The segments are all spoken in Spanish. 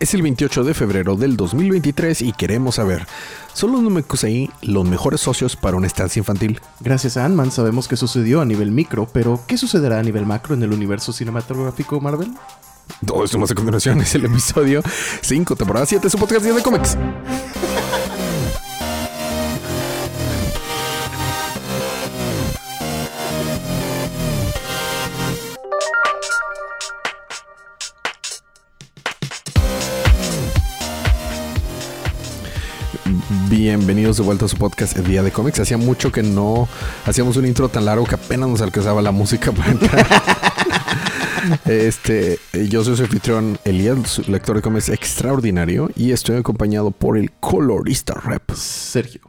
Es el 28 de febrero del 2023 y queremos saber, ¿son los Namekusei los mejores socios para una estancia infantil? Gracias a Ant-Man sabemos qué sucedió a nivel micro, pero ¿qué sucederá a nivel macro en el universo cinematográfico Marvel? Todo esto más a continuación es el episodio 5, temporada 7 de su podcast de cómics. Bienvenidos de vuelta a su podcast El Día de Cómics. Hacía mucho que no hacíamos un intro tan largo que apenas nos alcanzaba la música para entrar. este, yo soy su anfitrión Elías, lector de cómics extraordinario, y estoy acompañado por el colorista rep Sergio.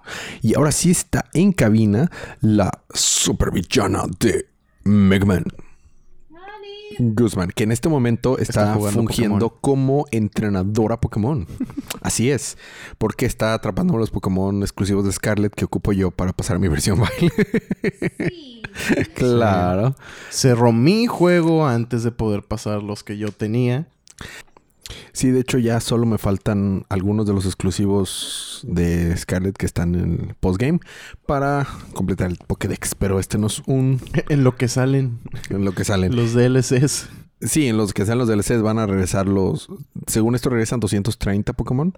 Y ahora sí está en cabina la supervillana de Megman. Guzmán, que en este momento está, fungiendo como entrenadora Pokémon. Así es, porque está atrapando los Pokémon exclusivos de Scarlet que ocupo yo para pasar a mi versión baile. Sí. claro. Cerró mi juego antes de poder pasar los que yo tenía. Sí, de hecho ya solo me faltan algunos de los exclusivos de Scarlet que están en el postgame para completar el Pokédex, pero este no es un... En lo que salen. En lo que salen. Los DLCs. Sí, en los que salen los DLCs van a regresar los... Según esto regresan 230 Pokémon.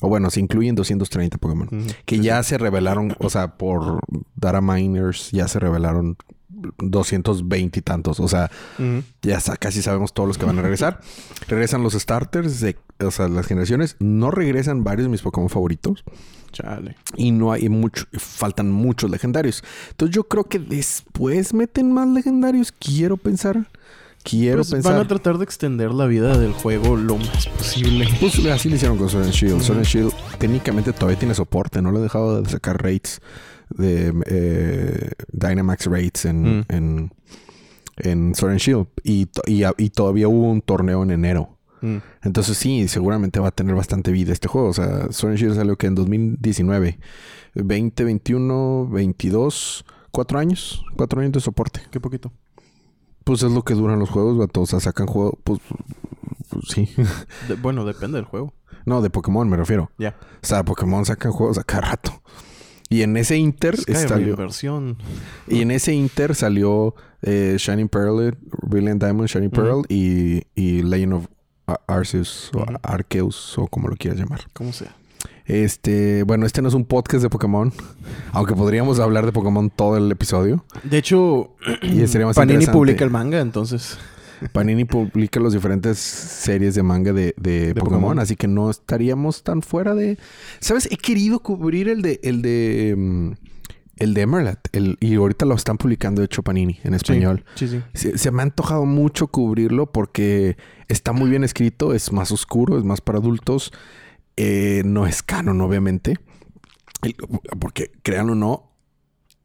O bueno, se incluyen 230 Pokémon. Que ya se revelaron, o sea, por Data Miners ya se revelaron 220 y tantos. O sea, ya casi sabemos todos los que van a regresar. regresan los starters de o sea, las generaciones. No regresan varios de mis Pokémon favoritos. Chale. Y no hay mucho, faltan muchos legendarios. Entonces yo creo que después meten más legendarios. Quiero pensar. Quiero pues pensar. Van a tratar de extender la vida del juego lo más posible. Pues así lo hicieron con Sword and Shield. Sword and Shield técnicamente todavía tiene soporte. No lo he dejado de sacar rates de eh, Dynamax Rates en, mm. en, en Sword and Shield. Y, y, todavía hubo un torneo en enero. Mm. Entonces sí, seguramente va a tener bastante vida este juego. O sea, Sword and Shield salió que en 2019. 20, 21, 22, cuatro años. Cuatro años de soporte. Qué poquito. Pues es lo que duran los juegos, O sea, sacan juegos, pues, pues sí. bueno, depende del juego. No, de Pokémon me refiero. Ya. O sea, Pokémon sacan juegos a cada rato. Y en ese Inter salió. Y en ese Inter salió eh, Shining Pearl, Brilliant Diamond, Shining Pearl y, y, Legend of Arceus o Arceus o como lo quieras llamar. Como sea. Este, bueno, este no es un podcast de Pokémon, aunque podríamos hablar de Pokémon todo el episodio. De hecho, y Panini publica el manga, entonces. Panini publica las diferentes series de manga de, Pokémon, así que no estaríamos tan fuera de. ¿Sabes? He querido cubrir el de. el de. Mm, el de Emerald. y ahorita lo están publicando de hecho Panini en español. Sí, sí, Se, me ha antojado mucho cubrirlo porque está muy bien escrito, es más oscuro, es más para adultos. Eh, no es canon, obviamente. Porque, créanlo o no,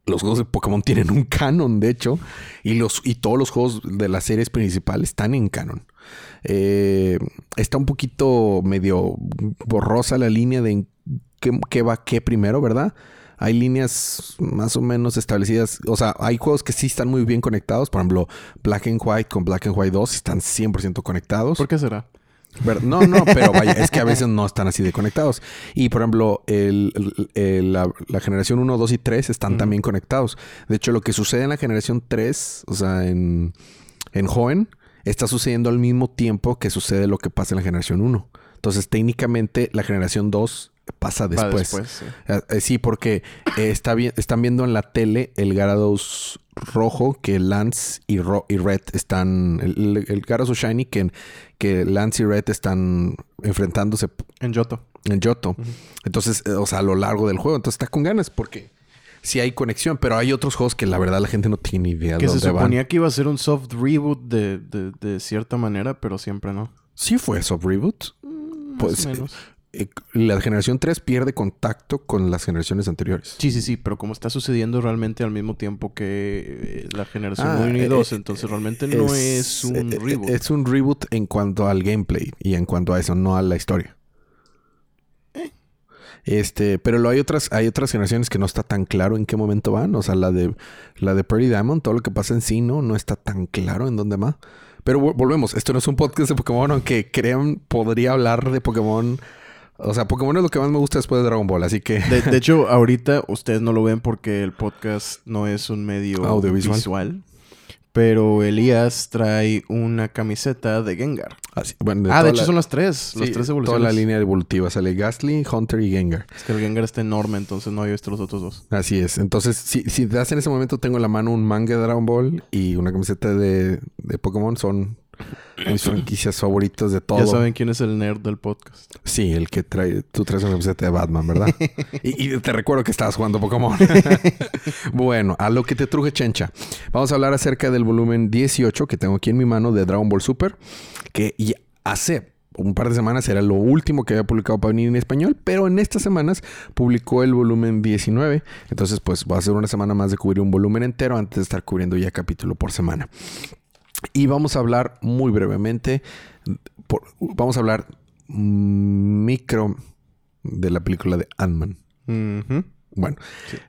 los juegos de Pokémon tienen un canon, de hecho, y, los, y todos los juegos de las series principales están en canon. Eh, está un poquito medio borrosa la línea de qué, va qué primero, ¿verdad? Hay líneas más o menos establecidas. O sea, hay juegos que sí están muy bien conectados. Por ejemplo, Black and White con Black and White 2 están 100% conectados. ¿Por qué será? No, no, pero vaya, es que a veces no están así de conectados. Y por ejemplo, la, generación 1, 2 y 3 están también conectados. De hecho, lo que sucede en la generación 3, o sea, en, en joven, está sucediendo al mismo tiempo que sucede lo que pasa en la generación 1. Entonces, técnicamente, la generación 2 pasa después. sí. Eh, sí. porque eh, está están viendo en la tele el Garados rojo que Lance y, y Red están. El, el Garados Shiny que, que Lance y Red están enfrentándose. En Yoto. En Yoto. Entonces, o sea, a lo largo del juego. Entonces está con ganas porque sí hay conexión, pero hay otros juegos que la verdad la gente no tiene idea de dónde se suponía que iba a ser un soft reboot de, de, de, cierta manera, pero siempre no. Sí fue soft reboot. Mm, pues, menos. Eh, la generación 3 pierde contacto con las generaciones anteriores. Sí, sí, sí, pero como está sucediendo realmente al mismo tiempo que eh, la generación 1 y 2, ah, eh, entonces realmente no es, un reboot. Es un reboot en cuanto al gameplay y en cuanto a eso, no a la historia. Este, pero lo hay otras, hay otras generaciones que no está tan claro en qué momento van. O sea, la de la de Pearly Diamond, todo lo que pasa en sí, no, no está tan claro en dónde va. Pero volvemos, esto no es un podcast de Pokémon, aunque crean, podría hablar de Pokémon. O sea, Pokémon es lo que más me gusta después de Dragon Ball, así que... De, hecho, ahorita ustedes no lo ven porque el podcast no es un medio audiovisual. Visual. Pero Elías trae una camiseta de Gengar. ah, de hecho son las tres. las tres evoluciones. Toda la línea evolutiva. Sale Gastly, Hunter y Gengar. Es que el Gengar está enorme, entonces no había visto los otros dos. Así es. Entonces, si, si das en ese momento, tengo en la mano un manga de Dragon Ball y una camiseta de, de Pokémon. Son mis franquicias favoritas de todo. Ya saben quién es el nerd del podcast. Sí, el que trae... Tú traes una camiseta de Batman, ¿verdad? y, te recuerdo que estabas jugando Pokémon. bueno, a lo que te truje chencha. Vamos a hablar acerca del volumen 18 que tengo aquí en mi mano de Dragon Ball Super. Que hace un par de semanas era lo último que había publicado para venir en español, pero en estas semanas publicó el volumen 19. Entonces, pues va a ser una semana más de cubrir un volumen entero antes de estar cubriendo ya capítulo por semana. Y vamos a hablar muy brevemente, vamos a hablar micro de la película de Ant-Man. Bueno,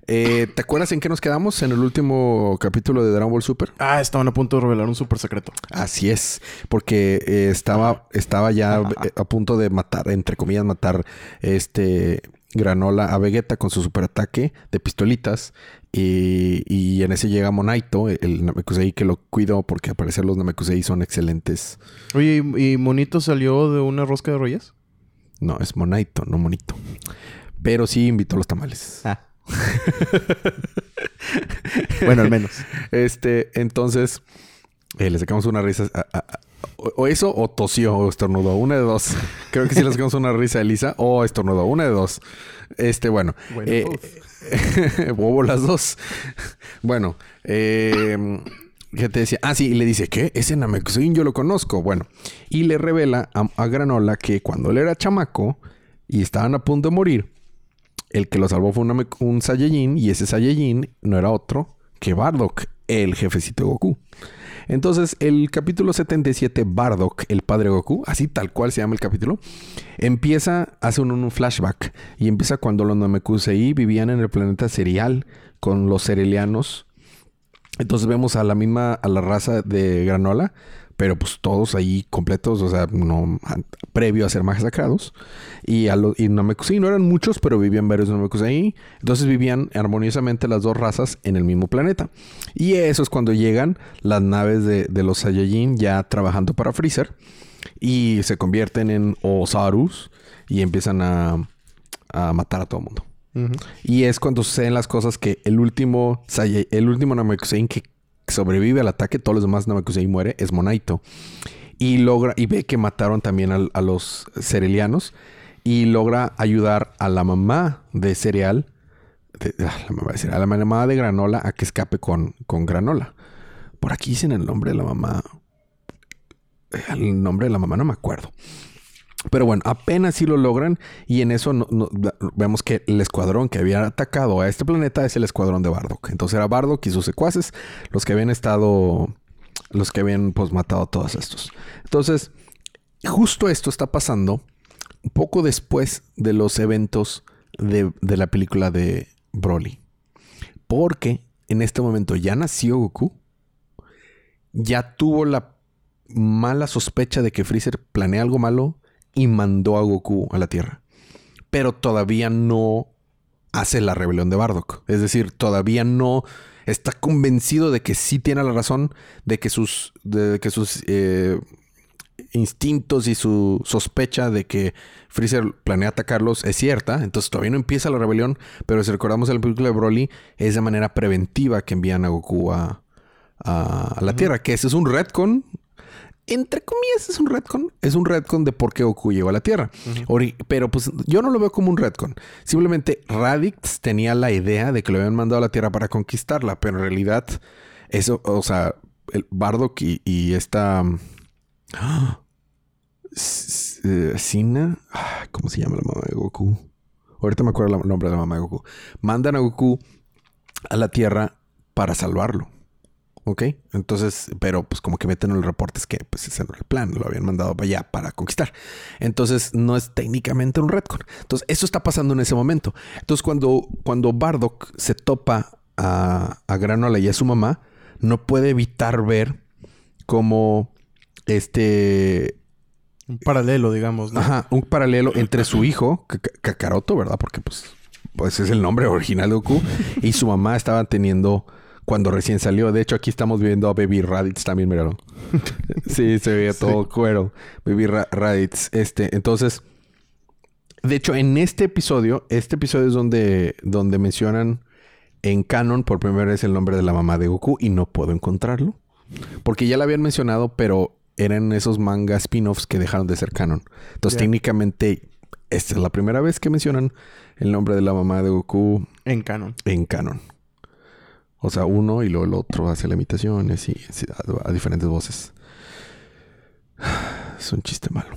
eh, ¿te acuerdas en qué nos quedamos en el último capítulo de Dragon Ball Super? Ah, estaban a punto de revelar un super secreto. Así es, porque eh, estaba, estaba ya eh, a punto de matar, entre comillas, matar este Granola a Vegeta con su superataque de pistolitas. Y, en ese llega Monaito, el Namekusei que lo cuido porque al parecer los Namekusei son excelentes. Oye, ¿y Monito salió de una rosca de reyes? No, es Monaito, no Monito. Pero sí invitó los tamales. Ah. bueno, al menos. Este, entonces, eh, le sacamos una risa. o eso, o tosió, o estornudó. Una de dos. Creo que sí le sacamos una risa a Elisa, o estornudó. Una de dos. Este, bueno. bueno eh, Bobo las dos. bueno, eh, ¿qué te decía? Ah, sí, y le dice, ¿qué? Ese Namekusein yo lo conozco. Bueno, y le revela a, Granola que cuando él era chamaco y estaban a punto de morir, el que lo salvó fue un, un Saiyajin y ese Saiyajin no era otro que Bardock, el jefecito de Goku. Entonces, el capítulo 77, Bardock, el padre Goku, así tal cual se llama el capítulo, empieza, hace un, un flashback y empieza cuando los Namekusei vivían en el planeta Serial con los Cerelianos. Entonces vemos a la misma, a la raza de Granola, pero pues todos ahí completos, o sea, no previo a ser masacrados. Y, a los y Namekusei no eran muchos, pero vivían varios Namekusei. Entonces vivían armoniosamente las dos razas en el mismo planeta. Y eso es cuando llegan las naves de, los Saiyajin ya trabajando para Freezer. Y se convierten en Osarus y empiezan a, a matar a todo el mundo. Y es cuando suceden las cosas que el último, el último Namekusei que sobrevive al ataque, todos los demás Namekusei muere, es Monaito. Y logra, y ve que mataron también a, los Cerelianos. Y logra ayudar a la mamá de cereal, ah, la mamá de a la mamá de granola a que escape con, con granola. Por aquí dicen el nombre de la mamá. El nombre de la mamá no me acuerdo. Pero bueno, apenas sí lo logran y en eso vemos que el escuadrón que había atacado a este planeta es el escuadrón de Bardock. Entonces era Bardock y sus secuaces los que habían estado, los que habían pues matado a todos estos. Entonces, justo esto está pasando poco después de los eventos de, de la película de Broly. Porque en este momento ya nació Goku, ya tuvo la mala sospecha de que Freezer planea algo malo y mandó a Goku a la Tierra. Pero todavía no hace la rebelión de Bardock. Es decir, todavía no está convencido de que sí tiene la razón, de que sus, de que sus eh, instintos y su sospecha de que Freezer planea atacarlos es cierta. Entonces todavía no empieza la rebelión, pero si recordamos el película de Broly, es de manera preventiva que envían a Goku a, la Tierra, que ese es un retcon entre comillas, es un retcon. Es un retcon de por qué Goku llegó a la Tierra. Pero pues yo no lo veo como un retcon. Simplemente Raditz tenía la idea de que lo habían mandado a la Tierra para conquistarla. Pero en realidad, eso, o sea, el Bardock y, esta... ¡Ah! Sina. ¿Cómo se llama la mamá de Goku? Ahorita me acuerdo el nombre de la mamá de Goku. Mandan a Goku a la Tierra para salvarlo. ¿Ok? Entonces, pero pues como que meten en los reportes que pues ese no era el plan, lo habían mandado para allá para conquistar. Entonces, no es técnicamente un retcon. Entonces, eso está pasando en ese momento. Entonces, cuando, cuando Bardock se topa a, a Granola y a su mamá, no puede evitar ver cómo este... Un paralelo, digamos, ¿no? Ajá, un paralelo entre su hijo, Kakaroto, ¿verdad? Porque pues, pues es el nombre original de Goku, y su mamá estaba teniendo cuando recién salió. De hecho, aquí estamos viendo a Baby Raditz también, míralo. sí, se veía todo cuero. Baby Raditz. Este, entonces, de hecho, en este episodio, este episodio es donde, donde mencionan en canon por primera vez el nombre de la mamá de Goku y no puedo encontrarlo. Porque ya la habían mencionado, pero eran esos manga spin-offs que dejaron de ser canon. Entonces, técnicamente, esta es la primera vez que mencionan el nombre de la mamá de Goku. En canon. En canon. O sea, uno y luego el otro hace la imitación y así, a, diferentes voces. Es un chiste malo.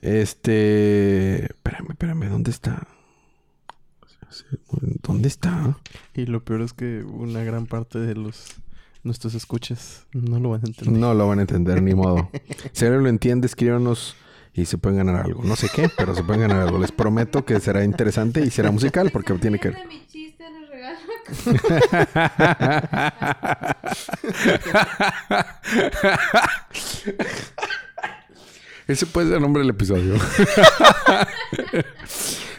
Este. Espérame, espérame, ¿dónde está? ¿Dónde está? Y lo peor es que una gran parte de los nuestros escuches no lo van a entender. No lo van a entender, ni modo. Si alguien lo entiende, escríbanos y se pueden ganar algo. No sé qué, pero se pueden ganar algo. Les prometo que será interesante y será musical porque tiene que. Ese puede ser el nombre del episodio.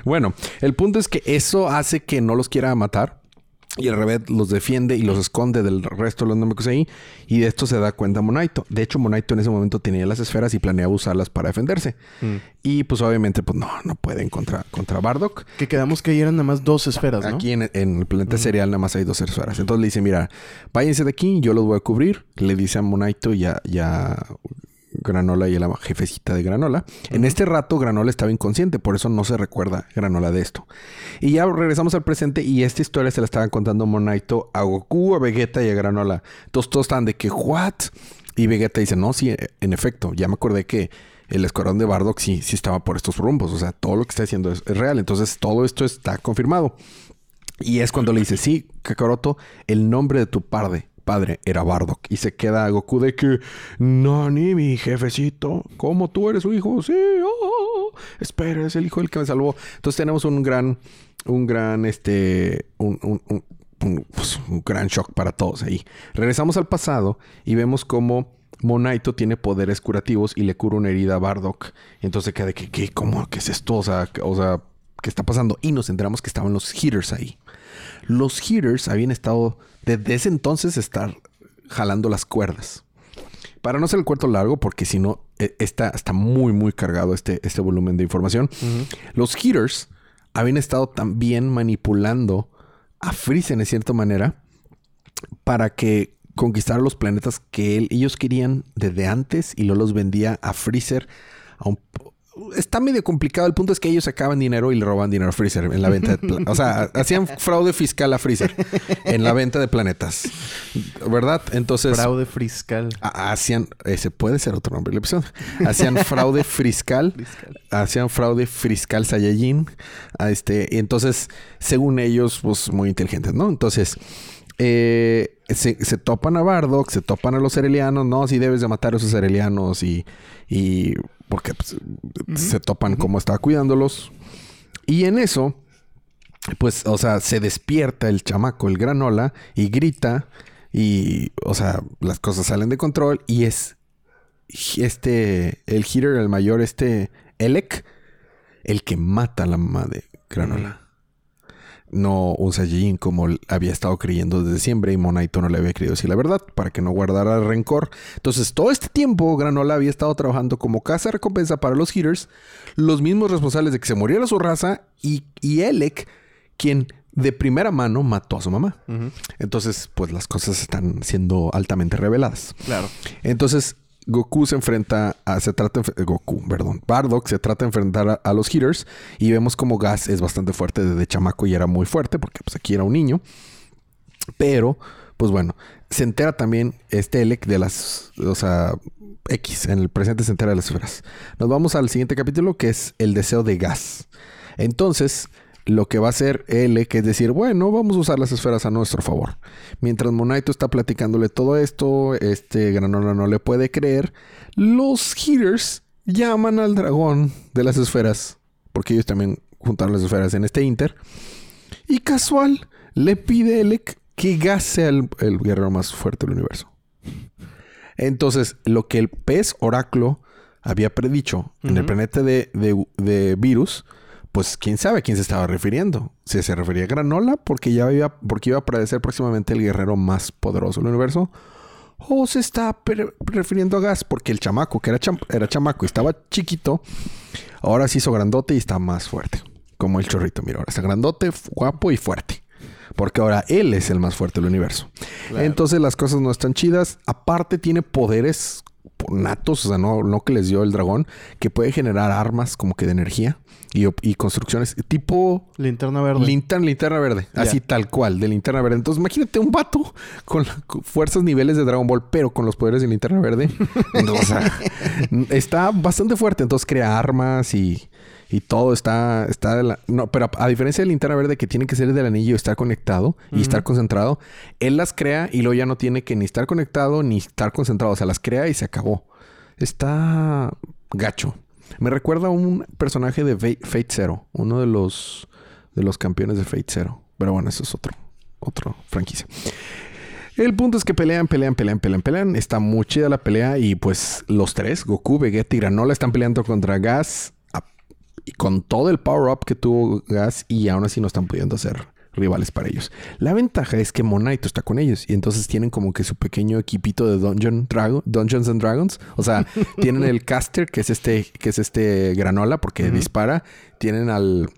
bueno, el punto es que eso hace que no los quiera matar. Y el revés los defiende y los esconde del resto de los Namekusei. ahí. Y de esto se da cuenta Monaito. De hecho, Monaito en ese momento tenía las esferas y planeaba usarlas para defenderse. Mm. Y pues obviamente, pues no, no pueden contra, contra Bardock. Que quedamos que ahí eran nada más dos esferas, ¿no? Aquí en, el planeta serial nada más hay dos esferas. Entonces le dice, mira, váyanse de aquí, yo los voy a cubrir. Le dice a Monaito ya, ya Granola y la jefecita de Granola. En este rato Granola estaba inconsciente, por eso no se recuerda Granola de esto. Y ya regresamos al presente y esta historia se la estaban contando Monaito a Goku, a Vegeta y a Granola. Entonces todos estaban de que, ¿what? Y Vegeta dice, no, sí, en efecto, ya me acordé que el escuadrón de Bardock sí, sí estaba por estos rumbos. O sea, todo lo que está diciendo es, real. Entonces todo esto está confirmado. Y es cuando le dice, sí, Kakaroto, el nombre de tu parde padre era Bardock. Y se queda Goku de que, no, ni mi jefecito, ¿cómo tú eres su hijo? Sí, oh, espera, es el hijo del que me salvó. Entonces tenemos un gran, un gran, este, un, un, pues, un gran shock para todos ahí. Regresamos al pasado y vemos cómo Monaito tiene poderes curativos y le cura una herida a Bardock. Entonces queda de que, ¿qué? ¿Cómo? ¿Qué es esto? O sea, o sea, ¿qué está pasando? Y nos enteramos que estaban los hitters ahí. Los hitters habían estado desde ese entonces estar jalando las cuerdas. Para no ser el cuarto largo, porque si no, e, está, está muy, muy cargado este, este volumen de información. Los Heaters habían estado también manipulando a Freezer de cierta manera para que conquistara los planetas que ellos querían desde antes y luego los vendía a Freezer a un, está medio complicado. El punto es que ellos sacaban dinero y le roban dinero a Freezer en la venta de O sea, hacían fraude fiscal a Freezer en la venta de planetas. ¿Verdad? Entonces. Fraude fiscal. Hacían. Ese puede ser otro nombre del episodio. Hacían fraude fiscal. hacían fraude fiscal Saiyajin. Este, y entonces, según ellos, pues muy inteligentes, ¿no? Entonces. Eh, se, topan a Bardock, se topan a los Cerelianos, no, si debes de matar a esos Cerelianos y, y porque pues, se topan como estaba cuidándolos. Y en eso, pues, o sea, se despierta el chamaco, el granola, y grita, y, o sea, las cosas salen de control, y es este, el hitter, el mayor, este, Elec, el que mata a la mamá de granola no un Saiyajin como había estado creyendo desde siempre y Monaito no le había creído decir la verdad para que no guardara rencor. Entonces, todo este tiempo Granola había estado trabajando como casa recompensa para los Hitters, los mismos responsables de que se muriera su raza y, y Elec, quien de primera mano mató a su mamá. Entonces, pues las cosas están siendo altamente reveladas. Claro. Entonces, Goku se enfrenta a. Se trata. Goku, perdón. Bardock se trata de enfrentar a, los Hitters. Y vemos como Gas es bastante fuerte desde chamaco y era muy fuerte. Porque pues aquí era un niño. Pero, pues bueno. Se entera también este Elec de las. O sea. X. En el presente se entera de las esferas. Nos vamos al siguiente capítulo. Que es el deseo de Gas. Entonces lo que va a hacer L, que es decir, bueno, vamos a usar las esferas a nuestro favor. Mientras Monaito está platicándole todo esto, este Granola no le puede creer, los Heaters llaman al dragón de las esferas, porque ellos también juntaron las esferas en este Inter, y casual le pide L que gase al el guerrero más fuerte del universo. Entonces, lo que el pez oráculo había predicho en el planeta de, de, virus, pues quién sabe a quién se estaba refiriendo. Si se refería a Granola porque ya iba, porque iba a aparecer próximamente el guerrero más poderoso del universo. O se está refiriendo a Gas porque el chamaco, que era, era chamaco y estaba chiquito, ahora se hizo grandote y está más fuerte. Como el chorrito, mira, ahora está grandote, guapo y fuerte. Porque ahora él es el más fuerte del universo. Entonces las cosas no están chidas. Aparte tiene poderes natos, o sea, no, no que les dio el dragón, que puede generar armas como que de energía y, construcciones tipo... Linterna verde. Linterna, linterna verde. Así tal cual, de linterna verde. Entonces imagínate un vato con, fuerzas niveles de Dragon Ball, pero con los poderes de linterna verde. o sea, está bastante fuerte. Entonces crea armas y y todo está, está de la... No, pero a, diferencia de linterna verde que tiene que ser del anillo, estar conectado y estar concentrado, él las crea y luego ya no tiene que ni estar conectado ni estar concentrado. O sea, las crea y se acabó. Está gacho. Me recuerda a un personaje de Fate Zero, uno de los, de los campeones de Fate Zero. Pero bueno, eso es otro, otro franquicia. El punto es que pelean, pelean, pelean, pelean, pelean. Está muy chida la pelea y pues los tres, Goku, Vegeta y Granola, están peleando contra Gas y con todo el power-up que tuvo Gas y aún así no están pudiendo hacer rivales para ellos. La ventaja es que Monaito está con ellos y entonces tienen como que su pequeño equipito de Dungeon Dungeons and Dragons. O sea, tienen el caster que es este, que es este granola porque dispara. Tienen al,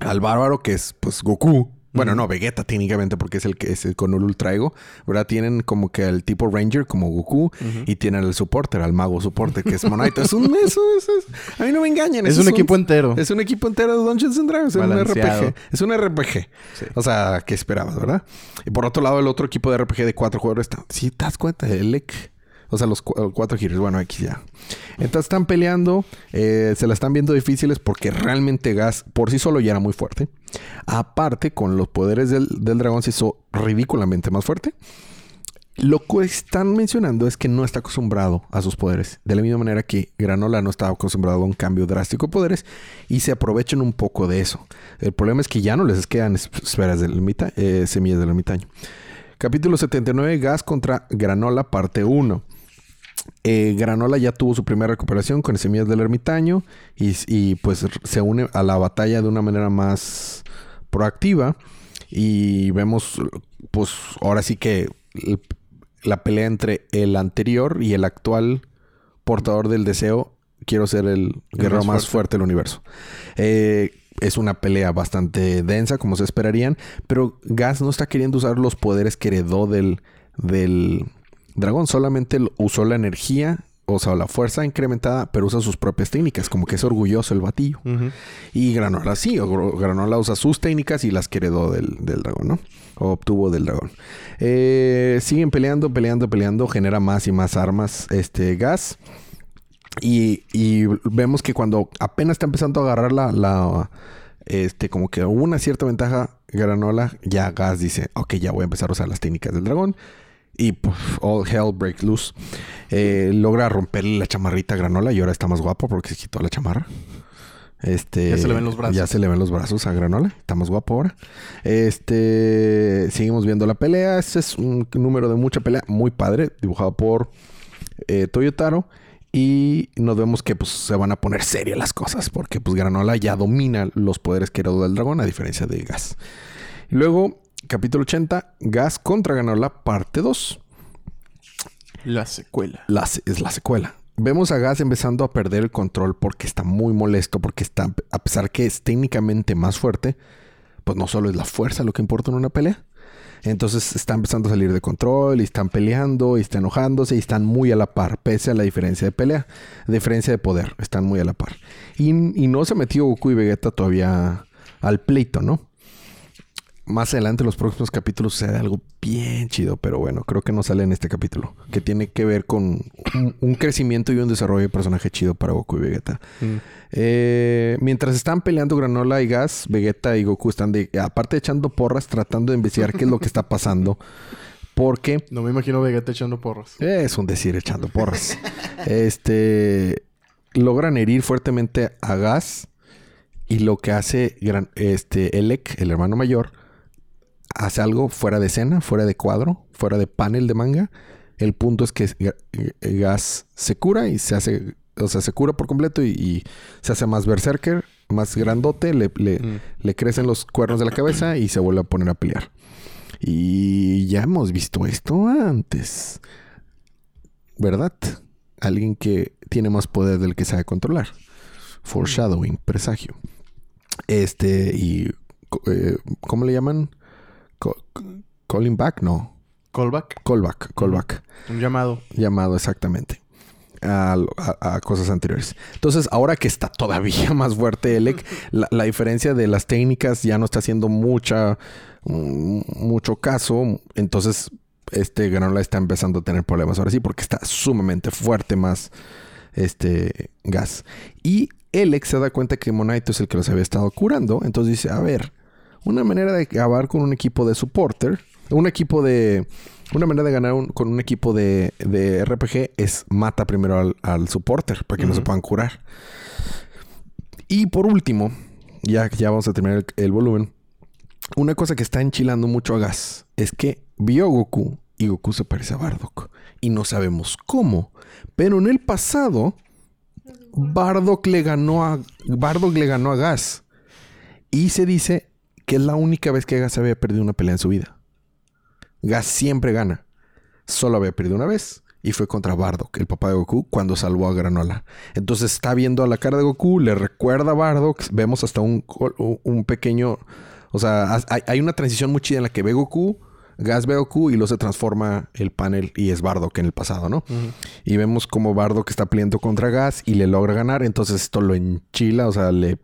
al bárbaro que es pues Goku bueno, no, Vegeta técnicamente porque es el que es el con el Ultra Ego, ¿verdad? Tienen como que el tipo Ranger como Goku y tienen el supporter, al mago supporter que es Monaito. es un eso, a mí no me engañan. Es un equipo entero. Es un equipo entero de Dungeons and Dragons, es un RPG. Es un RPG. O sea, ¿qué esperabas, verdad? Y por otro lado, el otro equipo de RPG de cuatro jugadores está. Sí, te das cuenta, el EC o sea, los cuatro giros. Bueno, aquí ya. Entonces están peleando. Eh, se la están viendo difíciles porque realmente Gas por sí solo ya era muy fuerte. Aparte, con los poderes del, dragón se hizo ridículamente más fuerte. Lo que están mencionando es que no está acostumbrado a sus poderes. De la misma manera que Granola no estaba acostumbrado a un cambio drástico de poderes y se aprovechan un poco de eso. El problema es que ya no les quedan esferas del ermita, eh, semillas del ermitaño. Capítulo 79, Gas contra Granola, parte 1. Eh, Granola ya tuvo su primera recuperación con semillas del ermitaño y, pues se une a la batalla de una manera más proactiva y vemos pues ahora sí que la pelea entre el anterior y el actual portador del deseo quiero ser el guerrero más, fuerte. del universo. Eh, es una pelea bastante densa, como se esperarían, pero Gas no está queriendo usar los poderes que heredó del, del, Dragón solamente usó la energía, o sea, la fuerza incrementada, pero usa sus propias técnicas, como que es orgulloso el batillo. Y Granola sí, Granola usa sus técnicas y las que heredó del, dragón, ¿no? O obtuvo del dragón. Eh, siguen peleando, peleando, peleando, genera más y más armas este gas. Y, vemos que cuando apenas está empezando a agarrar la, la este, como que una cierta ventaja, Granola, ya Gas dice, ok, ya voy a empezar a usar las técnicas del dragón y pues, all hell breaks loose. Eh, logra romperle la chamarrita a Granola y ahora está más guapo porque se quitó la chamarra. Este, ya se le ven los brazos. Ya se le ven los brazos a Granola. Está más guapo ahora. Este, seguimos viendo la pelea. Este es un número de mucha pelea. Muy padre. Dibujado por eh, Toyotaro. Y nos vemos que pues se van a poner serias las cosas. Porque pues Granola ya domina los poderes que heredó del dragón. A diferencia de Gas. Y luego capítulo 80, Gas contra Granola, parte 2. La secuela. es la secuela. Vemos a Gas empezando a perder el control porque está muy molesto, porque está, a pesar que es técnicamente más fuerte, pues no solo es la fuerza lo que importa en una pelea. Entonces está empezando a salir de control y están peleando y está enojándose y están muy a la par, pese a la diferencia de pelea, diferencia de poder, están muy a la par. Y, y no se metió Goku y Vegeta todavía al pleito, ¿no? Más adelante en los próximos capítulos sucede algo bien chido, pero bueno, creo que no sale en este capítulo, que tiene que ver con un, crecimiento y un desarrollo de personaje chido para Goku y Vegeta. Mm. Eh, mientras están peleando Granola y Gas, Vegeta y Goku están de, aparte echando porras, tratando de investigar qué es lo que está pasando. Porque... No me imagino Vegeta echando porras. Es un decir echando porras. este... Logran herir fuertemente a Gas. Y lo que hace este, Elec, el hermano mayor, hace algo fuera de escena, fuera de cuadro, fuera de panel de manga, El punto es que Gas se cura y se hace, o sea, se cura por completo y, se hace más berserker, más grandote, le, mm. le, crecen los cuernos de la cabeza y se vuelve a poner a pelear. Y ya hemos visto esto antes. ¿Verdad? Alguien que tiene más poder del que sabe controlar. Foreshadowing, presagio. Este, y. Eh, ¿Cómo le llaman? Calling back, no. Callback. Callback, callback. Un llamado. Llamado, exactamente. A, cosas anteriores. Entonces, ahora que está todavía más fuerte Elec, la, la, diferencia de las técnicas ya no está haciendo mucha, mucho caso. Entonces, este Granola está empezando a tener problemas ahora sí, porque está sumamente fuerte más este gas. Y Elec se da cuenta que Monito es el que los había estado curando. Entonces dice, a ver, una manera de acabar con un equipo de supporter, un equipo de... Una manera de ganar con un equipo de, de, RPG es mata primero al, al supporter para que no se puedan curar. Y por último, ya, ya vamos a terminar el, volumen. Una cosa que está enchilando mucho a Gas es que vio Goku y Goku se parece a Bardock. Y no sabemos cómo. Pero en el pasado, Bardock le ganó a, Bardock le ganó a Gas. Y se dice que es la única vez que Gas había perdido una pelea en su vida. Gas siempre gana. Solo había perdido una vez. Y fue contra Bardock, el papá de Goku, cuando salvó a Granola. Entonces está viendo a la cara de Goku, le recuerda a Bardock. Vemos hasta un, un pequeño. O sea, hay una transición muy chida en la que ve Goku Gas Goku y luego se transforma el panel y es Bardock en el pasado, ¿no? Y vemos como Bardock está peleando contra Gas y le logra ganar. Entonces esto lo enchila, o sea, le,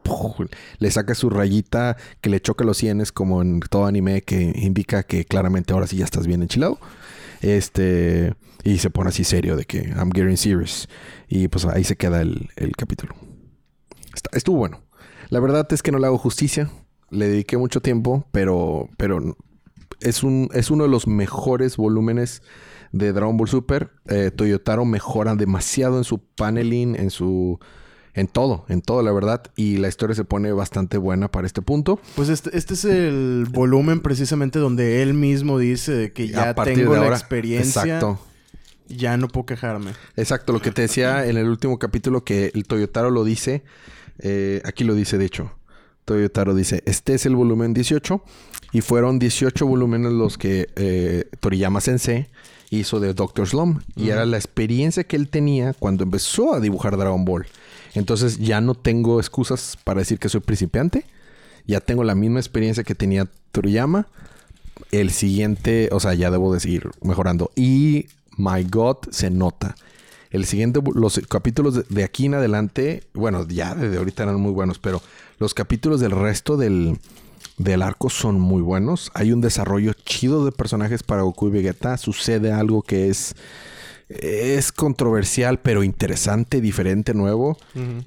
le saca su rayita que le choca los sienes como en todo anime que indica que claramente ahora sí ya estás bien enchilado. Este... Y se pone así serio de que I'm getting serious. Y pues ahí se queda el, capítulo. estuvo bueno. La verdad es que no le hago justicia. Le dediqué mucho tiempo, pero, pero es, un, es uno de los mejores volúmenes de Dragon Ball Super. Eh, Toyotaro mejora demasiado en su paneling, en su... En todo, en todo, la verdad. Y la historia se pone bastante buena para este punto. Pues este, este es el volumen precisamente donde él mismo dice que ya tengo la experiencia. Exacto. Ya no puedo quejarme. Exacto, lo que te decía en el último capítulo que el Toyotaro lo dice. Eh, aquí lo dice, de hecho. Toyotaro dice, este es el volumen 18 y fueron 18 volúmenes los que eh, Toriyama Sensei hizo de Doctor Slum. Y era la experiencia que él tenía cuando empezó a dibujar Dragon Ball. Entonces ya no tengo excusas para decir que soy principiante. Ya tengo la misma experiencia que tenía Toriyama. El siguiente, o sea, ya debo de seguir mejorando. Y My God se nota. El siguiente, los capítulos de, aquí en adelante, bueno, ya desde ahorita eran muy buenos, pero los capítulos del resto del, del arco son muy buenos. Hay un desarrollo chido de personajes para Goku y Vegeta. Sucede algo que es es controversial, pero interesante, diferente, nuevo.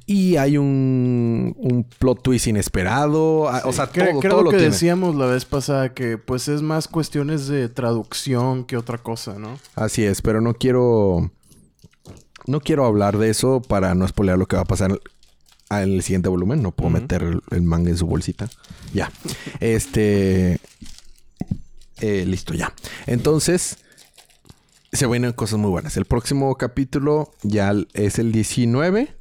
Y hay un, un, plot twist inesperado. Ah, o sea, todo, creo lo que decíamos la vez pasada que pues es más cuestiones de traducción que otra cosa, ¿no? Así es, pero no quiero... No quiero hablar de eso para no spoilear lo que va a pasar en el siguiente volumen. No puedo meter el manga en su bolsita. Ya. Este. Eh, listo, ya. Entonces, se vienen cosas muy buenas. El próximo capítulo ya es el 19.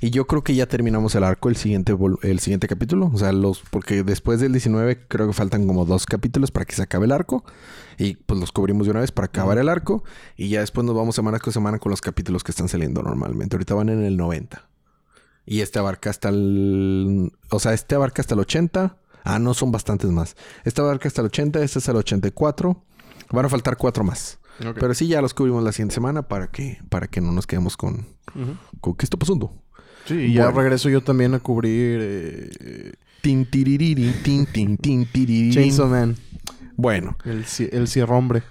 Y yo creo que ya terminamos el arco, el siguiente, el siguiente capítulo. O sea, los. Porque después del 19 creo que faltan como dos capítulos para que se acabe el arco. Y pues los cubrimos de una vez para acabar el arco. Y ya después nos vamos semana con semana con los capítulos que están saliendo normalmente. Ahorita van en el 90. Y este abarca hasta el. O sea, este abarca hasta el 80. Ah, no, son bastantes más. Esta abarca hasta el 80, este es el 84. Van a faltar cuatro más. Pero sí, ya los cubrimos la siguiente semana para que, para que no nos quedemos con, con qué está pasando. Sí, y ya regreso yo también a cubrir. Eh, tin, tin, tin, tin, Chainsaw Man. Bueno. El, el cierrombre.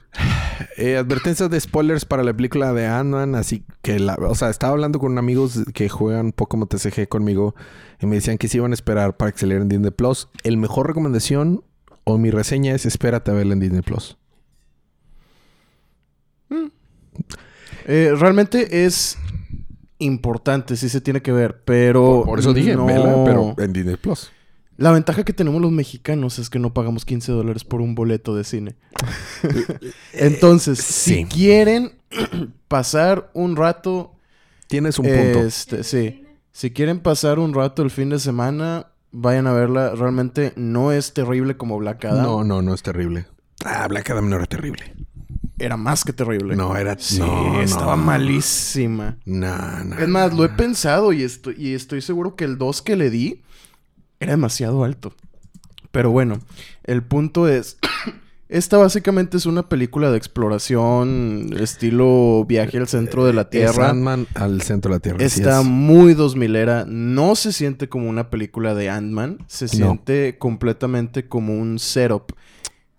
Eh, advertencias de spoilers para la película de Ant-Man. Así que, la, o sea, estaba hablando con amigos que juegan Pokémon TCG conmigo. Y me decían que se iban a esperar para que saliera en Disney Plus. El mejor recomendación o mi reseña es espérate a verla en Disney Plus. Mm. Eh, realmente es importante, sí se tiene que ver, pero. Por, eso dije, vela, pero en Disney Plus. La ventaja que tenemos los mexicanos es que no pagamos 15 dólares por un boleto de cine. Entonces, si quieren pasar un rato. Tienes un punto. Este, sí. Si quieren pasar un rato el fin de semana, vayan a verla. Realmente no es terrible como Black Adam. No, no, no es terrible. Ah, Black Adam no era terrible. Era más que terrible. No, era... Sí, estaba malísima. No, no. Es más, lo he pensado y estoy, y estoy seguro que el 2 que le di era demasiado alto. Pero bueno, el punto es... Esta básicamente es una película de exploración, estilo viaje al centro de la Tierra. Ant-Man al centro de la Tierra. Está muy dos milera. No se siente como una película de Ant-Man. Se siente completamente como un setup.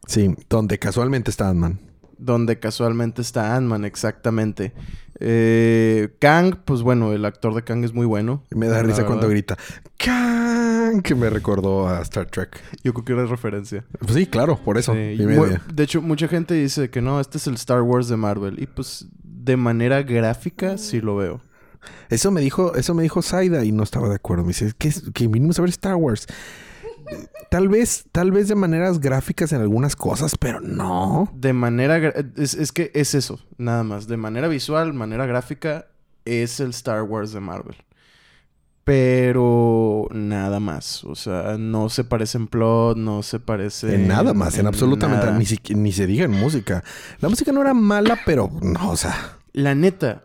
Sí, donde casualmente está Ant-Man. Donde casualmente está Ant-Man, exactamente. Eh, Kang, pues bueno, el actor de Kang es muy bueno. Me da risa cuando grita Kang, que me recordó a Star Trek. Yo creo que era referencia. Pues sí, claro, por eso. de hecho, mucha gente dice que no, este es el Star Wars de Marvel. Y pues de manera gráfica sí lo veo. Eso me dijo, eso me dijo Saida y no estaba de acuerdo. Me dice que, que vinimos a ver Star Wars tal vez, tal vez de maneras gráficas en algunas cosas, pero no. De manera... Es, es, que es eso, nada más. De manera visual, manera gráfica, es el Star Wars de Marvel. Pero nada más. O sea, no se parece en plot, no se parece... En nada más, en, absolutamente... Ni, ni se diga en música. La música no era mala, pero no, o sea... La neta.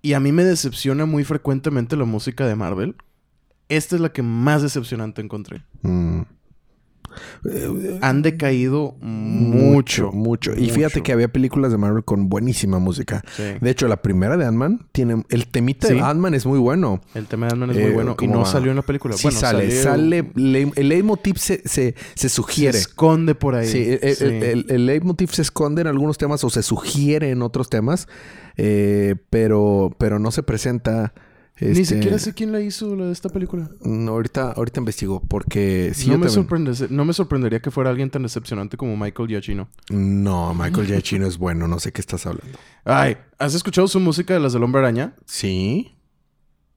Y a mí me decepciona muy frecuentemente la música de Marvel esta es la que más decepcionante encontré. Mm. Han decaído mucho. Mucho, Y fíjate que había películas de Marvel con buenísima música. De hecho, la primera de Ant-Man tiene... El temita de Ant-Man es muy bueno. El tema de Ant-Man es muy eh, bueno. Y no salió en la película. Sí sale. Sale... el leitmotiv se, se, se, sugiere. Se esconde por ahí. Sí. El, el, leitmotiv se esconde en algunos temas o se sugiere en otros temas. Eh, pero, pero no se presenta... Ni este, siquiera sé quién la hizo de esta película. No, ahorita, ahorita investigo porque si no, me no me sorprendería que fuera alguien tan decepcionante como Michael Giacchino. No, Michael Giacchino es bueno, no sé qué estás hablando. Ay, ¿has escuchado su música de las del Hombre Araña? Sí.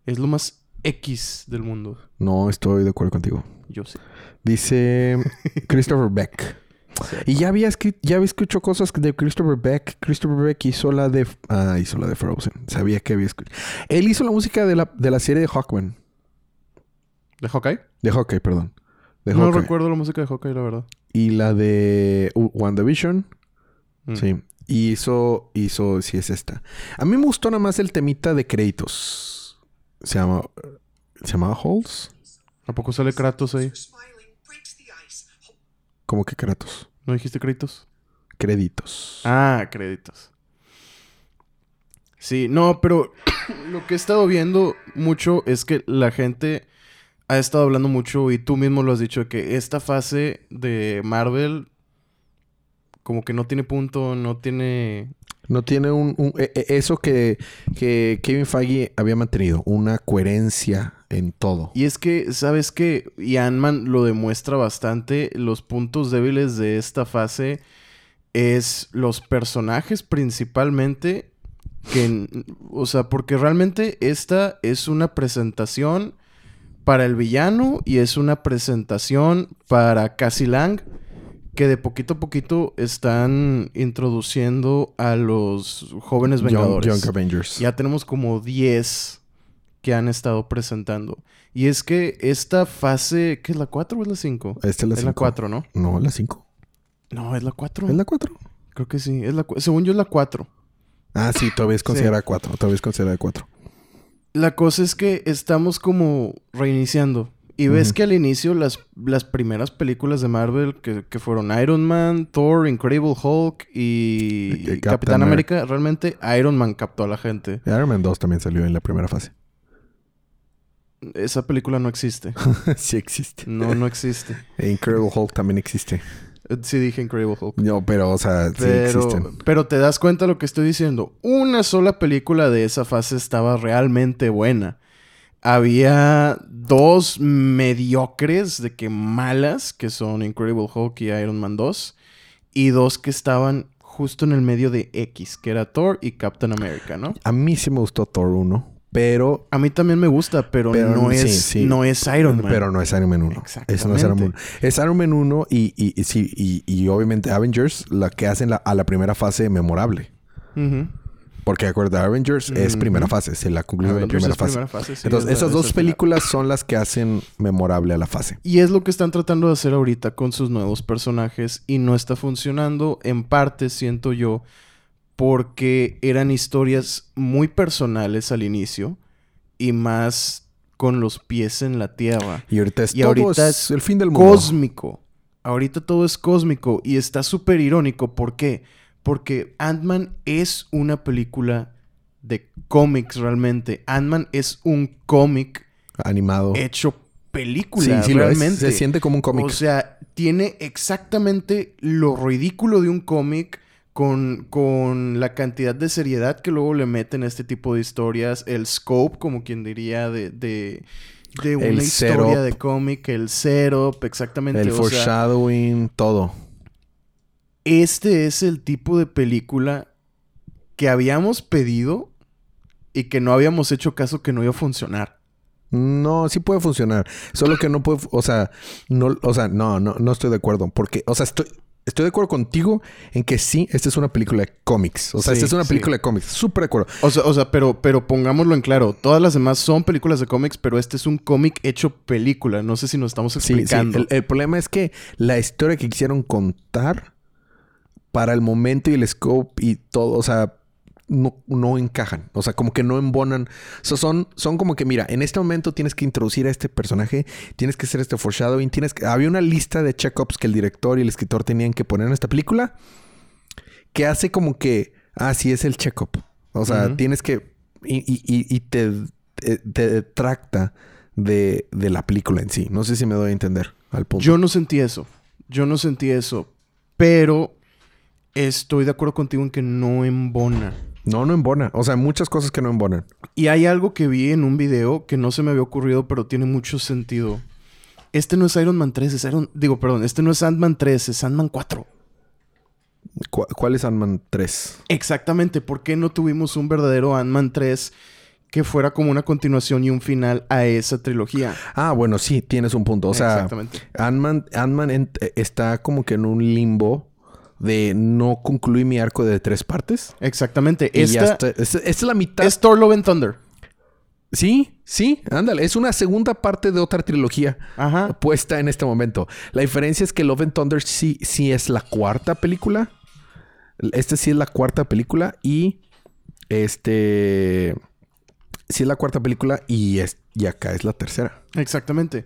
Es lo más X del mundo. No, estoy de acuerdo contigo. Yo sí. Dice Christopher Beck. Y ya había escrito, ya había escuchado cosas de Christopher Beck. Christopher Beck hizo la de. Ah, hizo la de Frozen. Sabía que había escuchado. Él hizo la música de la, de la serie de Hawkman. ¿De Hawkeye? De Hawkeye, perdón. no recuerdo la música de Hawkeye, la verdad. Y la de WandaVision. Mm. Sí. Y hizo, hizo, sí es esta. A mí me gustó nada más el temita de créditos. Se llama, ¿se llamaba Halls? ¿A poco sale Kratos ahí? ¿Cómo que Kratos? ¿No dijiste créditos? Créditos. Ah, créditos. Sí, no, pero lo que he estado viendo mucho es que la gente ha estado hablando mucho y tú mismo lo has dicho que esta fase de Marvel como que no tiene punto, no tiene no tiene un, e, e, eso que, que Kevin Feige había mantenido, una coherencia en todo. Y es que, ¿sabes qué? Y Ant-Man lo demuestra bastante. Los puntos débiles de esta fase es los personajes principalmente. Que, o sea, porque realmente esta es una presentación para el villano y es una presentación para Cassie Lang que de poquito a poquito están introduciendo a los jóvenes vengadores. Young, Avengers. Ya tenemos como 10 que han estado presentando. Y es que esta fase, ¿qué es la 4 o es la 5? Esta es la 5. Es la 4, ¿no? No, es la 5. No, es la 4. ¿Es la 4? Creo que sí. Es la, según yo es la 4. Ah, sí, todavía es considerada 4. Todavía es considerada 4. La cosa es que estamos como reiniciando. Y ves que al inicio las, las primeras películas de Marvel que, fueron Iron Man, Thor, Incredible Hulk y, Capitán, América, realmente Iron Man captó a la gente. Iron Man 2 también salió en la primera fase. Esa película no existe. sí existe. No, no existe. E Incredible Hulk también existe. Sí dije Incredible Hulk. No, pero, o sea, sí existen. Pero te das cuenta de lo que estoy diciendo. Una sola película de esa fase estaba realmente buena había dos mediocres de que malas, que son Incredible Hulk y Iron Man 2, y dos que estaban justo en el medio de X, que era Thor y Captain America, ¿no? A mí sí me gustó Thor 1, pero... A mí también me gusta, pero, no, es, no es Iron Man. Pero no es Iron Man 1. Exactamente. no es Iron Man 1. Es Iron Man 1 y, y, y, y, obviamente Avengers, la que hacen a la primera fase memorable. Ujú. Porque acuerda, Avengers es Ujú. primera fase, se la concluyó en Avengers primera es fase. primera fase, sí, Entonces, es esas es dos películas son las que hacen memorable a la fase. Y es lo que están tratando de hacer ahorita con sus nuevos personajes y no está funcionando en parte, siento yo, porque eran historias muy personales al inicio y más con los pies en la tierra. Y ahorita es Y todo ahorita es es el fin del mundo. Cósmico. Ahorita todo es cósmico y está súper irónico. ¿Por qué? Porque Ant-Man es una película de cómics realmente. Ant-Man es un cómic Animado. hecho película sí, realmente. Se siente como un cómic. O sea, tiene exactamente lo ridículo de un cómic con, con la cantidad de seriedad que luego le meten a este tipo de historias. El scope, como quien diría, de, de, de una El historia setup. de cómic. El setup, exactamente. el o sea, foreshadowing, todo. Este es el tipo de película que habíamos pedido y que no habíamos hecho caso que no iba a funcionar. No, sí puede funcionar. Solo que no puede, o sea, no, o sea, no, no, no estoy de acuerdo. Porque, o sea, estoy, estoy de acuerdo contigo en que sí, esta es una película de cómics. O sea, Sí, esta es una sí. película de cómics. Súper de acuerdo. O sea, o sea, pero, pero pongámoslo en claro. Todas las demás son películas de cómics, pero este es un cómic hecho película. No sé si nos estamos sí. explicando. El, el problema es que la historia que quisieron contar para el momento y el scope y todo, o sea, no, no encajan. O sea, como que no embonan. O sea, son, son como que, mira, en este momento tienes que introducir a este personaje, tienes que hacer este foreshadowing, tienes que... Había una lista de check-ups que el director y el escritor tenían que poner en esta película que hace como que, ah, sí, es el check-up. O sea, Ujú. tienes que... Y, y- y- y te, te, te detracta de, de la película en sí. No sé si me doy a entender al punto. Yo no sentí eso. Yo no sentí eso. Pero estoy de acuerdo contigo en que no embona. No, no embona. O sea, muchas cosas que no embonan. Y hay algo que vi en un video que no se me había ocurrido, pero tiene mucho sentido. Este no es Iron Man 3, es Iron... Digo, perdón, este no es Ant-Man 3, es Ant-Man 4. ¿Cu- ¿Cuál es Ant-Man 3? Exactamente, ¿por qué no tuvimos un verdadero Ant-Man 3 que fuera como una continuación y un final a esa trilogía? Ah, bueno, sí, tienes un punto. O sea. Ant-Man en- eh, está como que en un limbo de no concluir mi arco de tres partes. Exactamente. Y ya Esta está- Esta esta es la mitad. es Thor Love and Thunder. Sí, sí, ándale. Es una segunda parte de otra trilogía Ajá. puesta en este momento. La diferencia es que Love and Thunder sí, sí es la cuarta película. Este sí es la cuarta película y este sí es la cuarta película y, es, y acá es la tercera. Exactamente.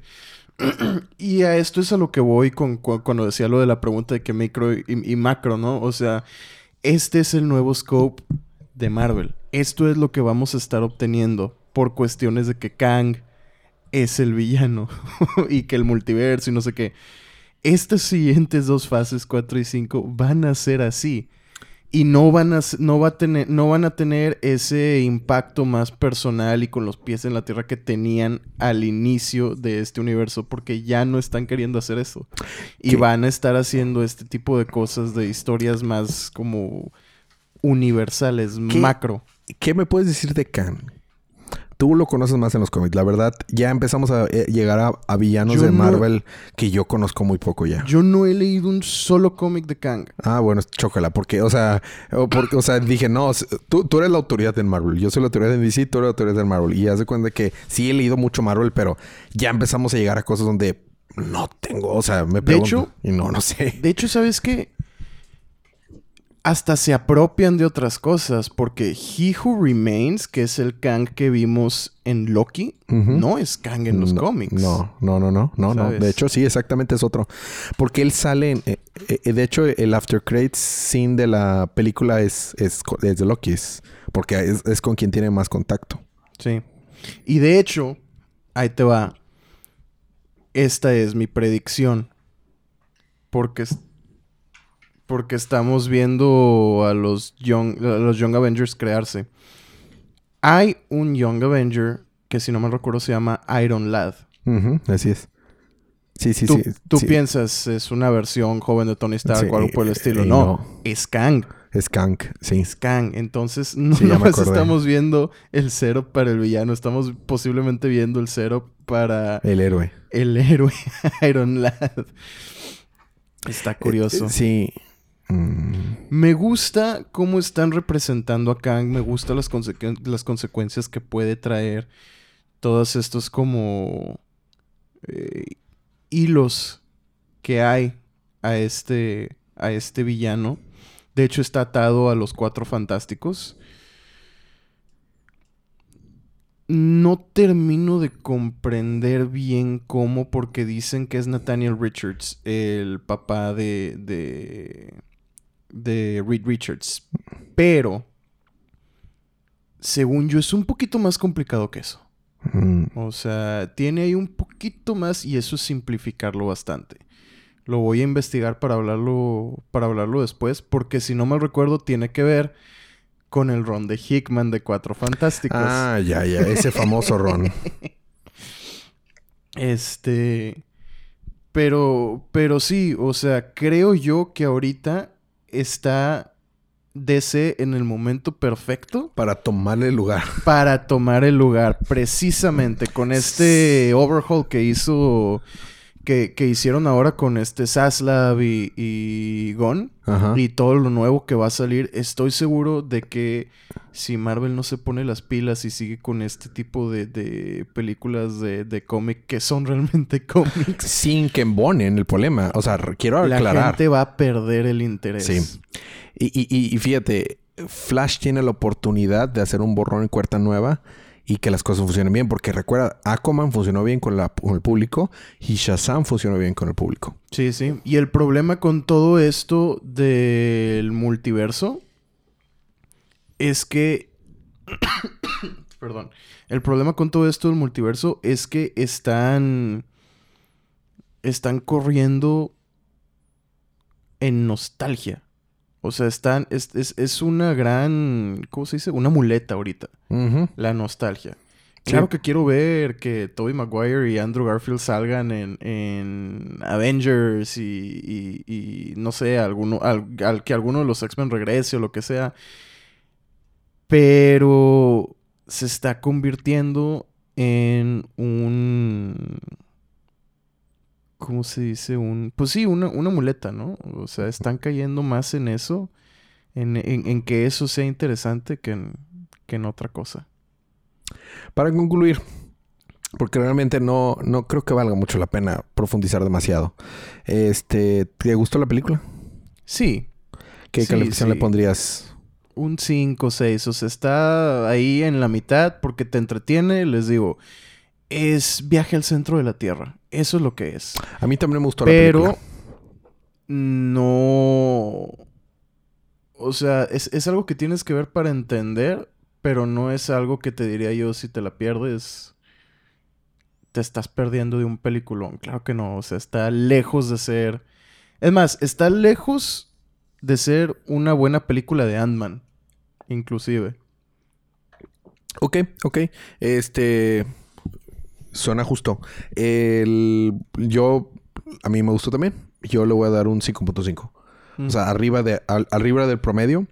y a esto es a lo que voy con, cu- cuando decía lo de la pregunta de que micro y, y macro, ¿no? O sea, este es el nuevo scope de Marvel. Esto es lo que vamos a estar obteniendo por cuestiones de que Kang es el villano y que el multiverso y no sé qué. Estas siguientes dos fases, 4 y 5, van a ser así. Y no van, a, no, va a tener, no van a tener ese impacto más personal y con los pies en la tierra que tenían al inicio de este universo, porque ya no están queriendo hacer eso. Y ¿Qué? van a estar haciendo este tipo de cosas, de historias más como universales, ¿Qué? macro. ¿Qué me puedes decir de Khan? Tú lo conoces más en los cómics. La verdad, ya empezamos a eh, llegar a, a villanos Yo de no- Marvel que yo conozco muy poco ya. Yo no he leído un solo cómic de Kang. Ah, bueno, chócala, porque, o sea, porque, o sea, dije, no, tú, tú eres la autoridad en Marvel, yo soy la autoridad en DC, tú eres la autoridad en Marvel. Y haz de cuenta que sí he leído mucho Marvel, pero ya empezamos a llegar a cosas donde no tengo, o sea, me pregunto. hecho- y no, no sé. De hecho, ¿sabes qué? Hasta se apropian de otras cosas, porque He Who Remains, que es el Kang que vimos en Loki, no es Kang en los no, cómics. No, no, no, no, no. De hecho, sí, exactamente es otro. Porque él sale en, eh, eh, de hecho, el after credits scene de la película es, es, es de Loki, es- porque es, es con quien tiene más contacto. Sí. Y de hecho, ahí te va. Esta es mi predicción. Porque, porque estamos viendo a los, young, a los Young Avengers crearse. Hay un Young Avenger que, si no me recuerdo, se llama Iron Lad. Así es. Sí, sí, tú sí. tú sí. piensas, es una versión joven de Tony Stark Sí, o algo por el estilo. eh, no, no. es Kang. Es Kank, sí. Es Kang. Entonces, no Sí, nomás estamos viendo el cero para el villano, estamos posiblemente viendo el cero para El héroe. el héroe Iron Lad. Está curioso. Eh, sí. Mm. Me gusta cómo están representando a Kang. Me gustan las, consecu- las consecuencias que puede traer. Todos estos como eh, hilos que hay a este, a este villano. De hecho, está atado a los cuatro fantásticos. No termino de comprender bien cómo, porque dicen que es Nathaniel Richards, el papá de, de Reed Richards. Pero, según yo, es un poquito más complicado que eso. Mm. O sea, tiene ahí un poquito más y eso es simplificarlo bastante. Lo voy a investigar para hablarlo, para hablarlo después, porque si no mal recuerdo, tiene que ver con el ron de Hickman de Cuatro Fantásticos. Ah, ya, ya. Ese famoso Ron. Este. Pero. Pero sí, o sea, creo yo que ahorita está DC en el momento perfecto Para tomarle el lugar. para tomar el lugar. Precisamente con este overhaul que hizo. Que, que hicieron ahora con este Saslav y, y Gon. Ajá. Y todo lo nuevo que va a salir. Estoy seguro de que si Marvel no se pone las pilas y sigue con este tipo de, de películas de, de cómic que son realmente cómics, Sin que embonen el problema. O sea, quiero la aclarar. gente va a perder el interés. Sí. Y, y- y- y fíjate, Flash tiene la oportunidad de hacer un borrón en cuarta nueva y que las cosas funcionen bien. Porque recuerda, Aquaman funcionó bien con, la- con el público y Shazam funcionó bien con el público. Sí, sí. Y el problema con todo esto del multiverso es que. Perdón. El problema con todo esto del multiverso es que están. Están corriendo en nostalgia. O sea, están. Es, es, es una gran. ¿Cómo se dice? Una muleta ahorita. La nostalgia. Claro Sí. que quiero ver que Tobey Maguire y Andrew Garfield salgan en, en Avengers y, y- y, no sé, alguno, al, al- que alguno de los X-Men regrese o lo que sea. Pero se está convirtiendo en un... ¿Cómo se dice? Un... Pues sí, una, una muleta, ¿no? O sea, están cayendo más en eso, en, en- en que eso sea interesante que en, que en otra cosa. Para concluir, porque realmente no, no creo que valga mucho la pena profundizar demasiado. Este, ¿te gustó la película? Sí, ¿Qué Sí, calificación le pondrías? un 5 o 6. O sea, está ahí en la mitad porque te entretiene. Les digo, es viaje al centro de la Tierra. Eso es lo que es. A mí también me gustó la Pero película. no... O sea, es, es algo que tienes que ver para entender, pero no es algo que te diría yo si te la pierdes. Te estás perdiendo de un peliculón. Claro que no. O sea, está lejos de ser... Es más, está lejos de ser una buena película de Ant-Man. Inclusive. Ok, ok. Este. Suena justo. El, yo. A mí me gustó también. Yo le voy a dar un 5.5. Mm. O sea, arriba, de, al- arriba del promedio.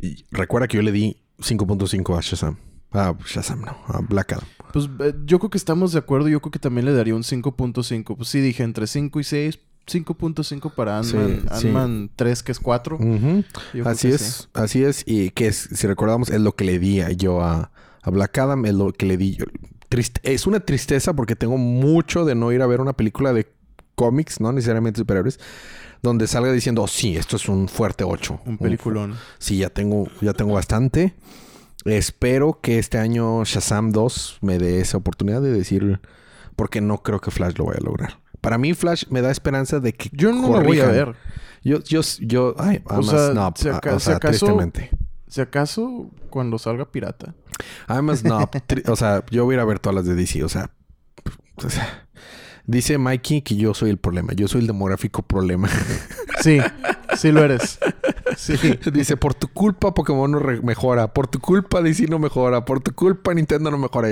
Y recuerda que yo le di 5.5 a Shazam. A Shazam, no. A Black Adam. Pues eh, yo creo que estamos de acuerdo. Yo creo que también le daría un 5.5. Pues sí, dije entre 5 y 6. 5.5 para Sí, Ant-Man. sí. Ant-Man 3, que es 4. Ujú. Yo creo Así es, sí. así es. Y que es, si recordamos, es lo que le di a- yo a, a Black Adam, es lo que le di yo. Triste- es una tristeza porque tengo mucho de no ir a ver una película de cómics, no necesariamente superhéroes, donde salga diciendo, "Oh, sí, esto es un fuerte 8. Un peliculón. Sí, ya tengo, ya tengo bastante. Espero que este año Shazam 2 me dé esa oportunidad de decir, porque no creo que Flash lo vaya a lograr. Para mí, Flash me da esperanza de que. Yo no la voy a ver. Yo, yo, yo, ay, O sea, no, si a- aca- o si sea, acaso- tristemente. Si acaso, cuando salga pirata. Además, no, o sea, yo voy a ir a ver todas las de DC, o sea, o sea, dice Mikey que yo soy el problema, yo soy el demográfico problema. Sí, sí lo eres. Sí. dice, por tu culpa Pokémon no mejora, por tu culpa DC no mejora, por tu culpa Nintendo no mejora.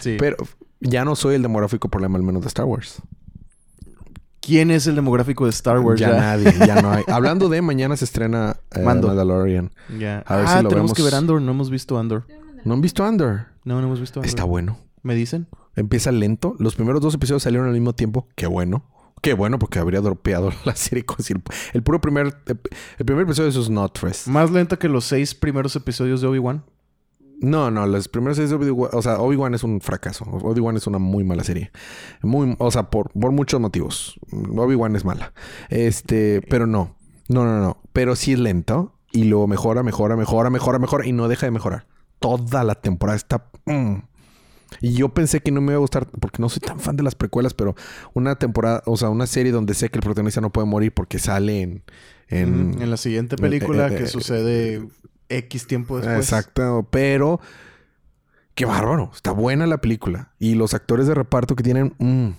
Sí. Pero ya no soy el demográfico problema, al menos de Star Wars. ¿Quién es el demográfico de Star Wars? ya, Ya. nadie, ya no hay. Hablando de, mañana se estrena eh, Mando. Mandalorian. Ya. A ver ah, si lo tenemos vemos. que ver Andor. No hemos visto Andor. ¿No han visto Under? No, no hemos visto Andor. Está bueno. ¿Me dicen? Empieza lento. Los primeros dos episodios salieron al mismo tiempo. Qué bueno. Qué bueno, porque habría dropeado la serie con el, puro primer... El primer episodio de esos Not. Más lenta que los seis primeros episodios de Obi-Wan. No, no, los primeros seis de Obi-Wan... O sea, Obi-Wan es un fracaso. Obi-Wan es una muy mala serie. Muy... O sea, por, por muchos motivos. Obi-Wan es mala. Este... Pero no. No, no, no. Pero sí es lento. Y luego mejora, mejora, mejora, mejora, mejora. Y no deja de mejorar. Toda la temporada está... mm. Y yo pensé que no me iba a gustar, porque no soy tan fan de las precuelas, pero una temporada, o sea, una serie donde sé que el protagonista no puede morir porque sale en... En, En la siguiente película eh, eh, que eh, sucede X tiempo después. Exacto, pero... Qué bárbaro. Está buena la película. Y los actores de reparto que tienen... mm,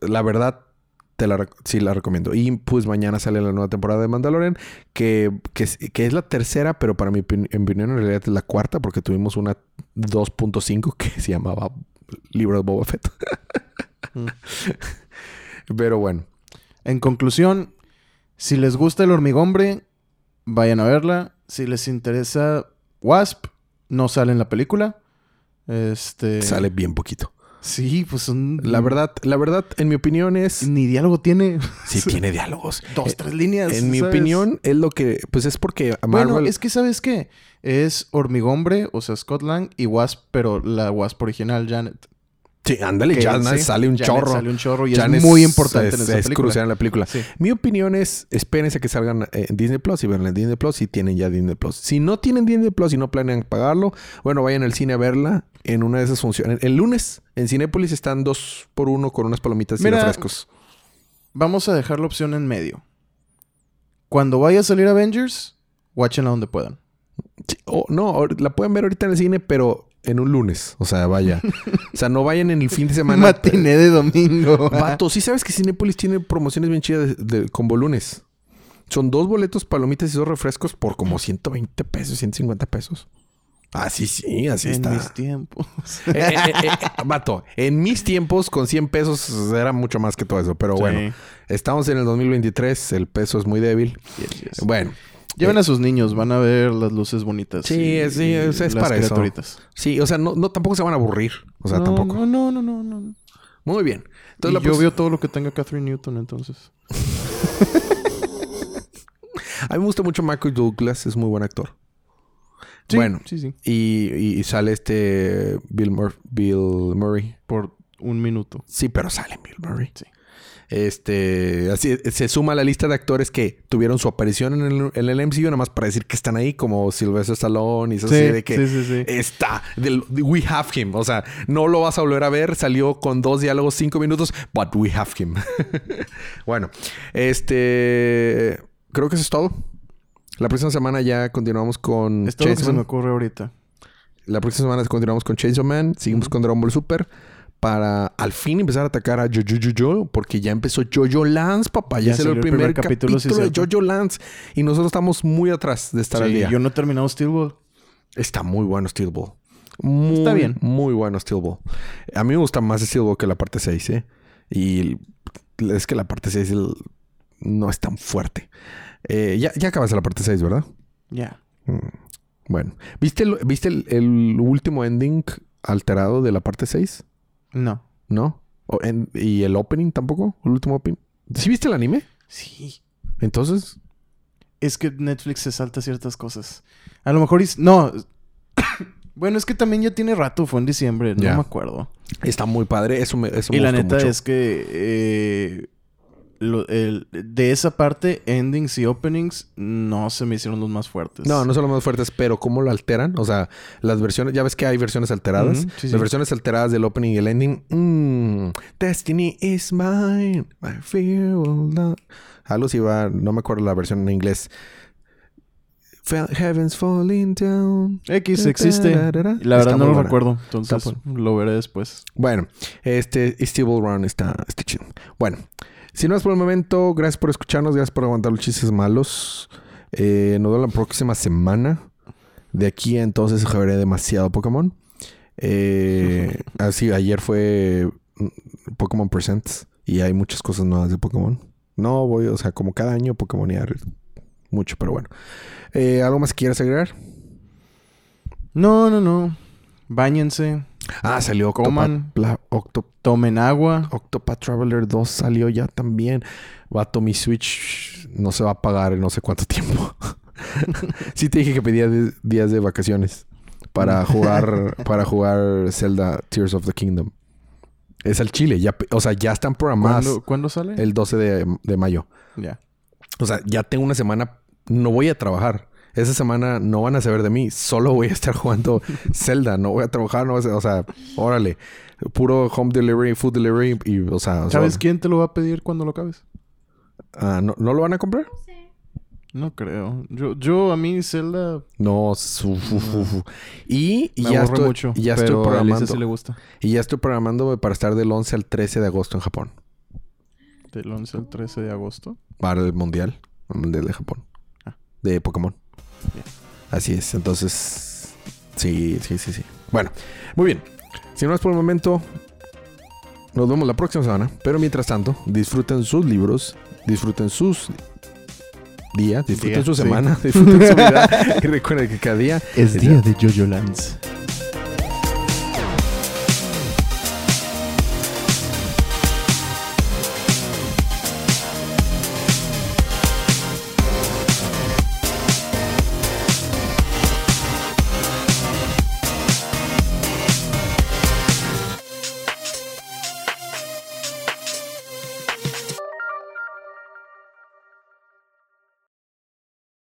la verdad, te la, sí la recomiendo. Y pues mañana sale la nueva temporada de Mandalorian, que, que, es- que es la tercera, pero para mi opinión en realidad es la cuarta, porque tuvimos una 2.5 que se llamaba Libro de Boba Fett. Mm. pero bueno, En conclusión, si les gusta el hormigombre, vayan a verla. Si les interesa Wasp, no sale en la película. Este. sale bien poquito. Sí, pues son. La verdad, la verdad, en mi opinión es... Ni diálogo tiene. Sí tiene diálogos. Dos, tres líneas. En mi ¿sabes? opinión, es lo que... Pues es porque Marvel... Bueno, es que ¿sabes qué? Es Hormigombre, o sea, Scott Lang y Wasp, pero la Wasp original, Janet. Sí, ándale, Janet sale un Janet chorro. Sale un chorro y Janet es muy importante es, en esa es película. crucial en la película. Sí. Mi opinión es, espérense que salgan eh, en Disney Plus y verla en Disney Plus si tienen ya Disney Plus. Si no tienen Disney Plus y no planean pagarlo, bueno, vayan al cine a verla en una de esas funciones. El lunes en Cinépolis están dos por uno con unas palomitas y Mira, refrescos. Vamos a dejar la opción en medio. Cuando vaya a salir Avengers, watchenla donde puedan. Sí, no, la pueden ver ahorita en el cine, pero en un lunes. O sea, vaya. o sea, no vayan en el fin de semana. Matiné de domingo. Vato, sí sabes que Cinépolis tiene promociones bien chidas de, de combo lunes. Son dos boletos, palomitas y dos refrescos por como 120 pesos, 150 pesos. Ah, sí, sí, así en está. mis tiempos. Eh, eh, eh, vato, en mis tiempos con 100 pesos era mucho más que todo eso. Pero bueno, estamos en el 2023, el peso es muy débil. Yes. Bueno, Lleven a sus niños, van a ver las luces bonitas. Sí, y- sí, y es- es las para eso. criaturitas. sí, o sea, no, no tampoco se van a aburrir. O sea, no, tampoco. No, no, no, no, no. Muy bien. Y Entonces, la yo veo todo lo que tenga Catherine Newton, entonces. a mí me gusta mucho Michael Douglas, es muy buen actor. Sí, Bueno. Sí, sí. Y, y- y sale este Bill, Mur- Bill Murray. Por un minuto. Sí, pero sale Bill Murray. Sí. Este, así se suma a la lista de actores que tuvieron su aparición en el, en el MCU, nada más para decir que están ahí, como Sylvester Stallone y eso así de que sí, sí, sí. está, del- we have him. O sea, no lo vas a volver a ver, salió con dos diálogos, cinco minutos, but we have him. bueno, este, creo que eso es todo. La próxima semana ya continuamos con es lo que se me Man. ocurre ahorita. La próxima semana continuamos con Chainsaw Man, seguimos con Dragon Ball Super para al fin empezar a atacar a Jojo Jojo, porque ya empezó Jojo Lance, papá. Ya, salió el primer, capítulo, sí, de. Jojo Lance y nosotros estamos muy atrás de estar al Sí, día. yo no he terminado Steel Ball. Está muy bueno Steel Ball. Muy, Está bien. Muy bueno Steel Ball. A mí me gusta más Steel Ball que la parte 6, ¿eh? Y es que la parte 6 el- no es tan fuerte. Eh, ya, ya acabaste la parte 6, ¿verdad? Ya. Mm, Bueno. ¿Viste, el, ¿viste el, el último ending alterado de la parte 6? No. ¿No? O en- ¿Y el opening tampoco? ¿El último opening? ¿Sí viste el anime? Sí. Entonces... Es que Netflix se salta ciertas cosas. A lo mejor... is- No. bueno, es que también ya tiene rato. Fue en diciembre. No me acuerdo. Está muy padre. Eso me, eso Y me la gustó neta mucho. es que... eh, lo- el- de esa parte, endings y openings no se me hicieron los más fuertes. No, no son los más fuertes, pero cómo lo alteran. O sea, las versiones, ya ves que hay versiones alteradas. Sí, las sí. versiones alteradas del opening y el ending. mm, Destiny is mine. Fear will not. Algo si va, no me acuerdo la versión en inglés. Heaven's falling down. X existe. La verdad no lo buena. recuerdo. Entonces lo veré después. Bueno, este Steve Run está, está chido. Bueno, si no es por el momento, gracias por escucharnos, gracias por aguantar los chistes malos. Eh, nos vemos la próxima semana. De aquí entonces jugaré demasiado Pokémon. Eh, así, ayer fue mm, Pokémon Presents y hay muchas cosas nuevas de Pokémon. No voy, o sea, como cada año Pokémonear mucho, pero bueno. Eh, ¿Algo más que quieras agregar? No, no, no. Báñense. Ah, salió Octopath, Coman. Pla- Octo- Tomen agua. Octopath Traveler 2 salió ya también. Vato, mi Switch no se va a pagar en no sé cuánto tiempo. sí te dije que pedía días de vacaciones para jugar para jugar Zelda Tears of the Kingdom. Es al Chile, ya, o sea, ya están programadas ¿Cuándo, cuándo sale? el 12 de, de mayo. Ya. O sea, ya tengo una semana, no voy a trabajar. Esa semana no van a saber de mí, solo voy a estar jugando Zelda, no voy a trabajar, no voy a- o sea, órale, puro home delivery, food delivery y, o sea, o sea, ¿Sabes quién te lo va a pedir cuando lo acabes? ah, ¿no, ¿no lo van a comprar? No creo. Yo, yo a mí Zelda No, su- fu- fu- fu. y me ya estoy, mucho. ya estoy pero Alicia programando sí le gusta. y ya estoy programándome para estar del 11 al 13 de agosto en Japón Del 11 al 13 de agosto. para el mundial, el mundial de Japón, Ah. de Pokémon. Así es, entonces sí, sí, sí, sí. Bueno, muy bien. Si no es por el momento, nos vemos la próxima semana. Pero mientras tanto, disfruten sus libros, disfruten sus días, disfruten Día, su sí. semana, disfruten su vida. y recuerden que cada día Es Es día de Jojo Lands.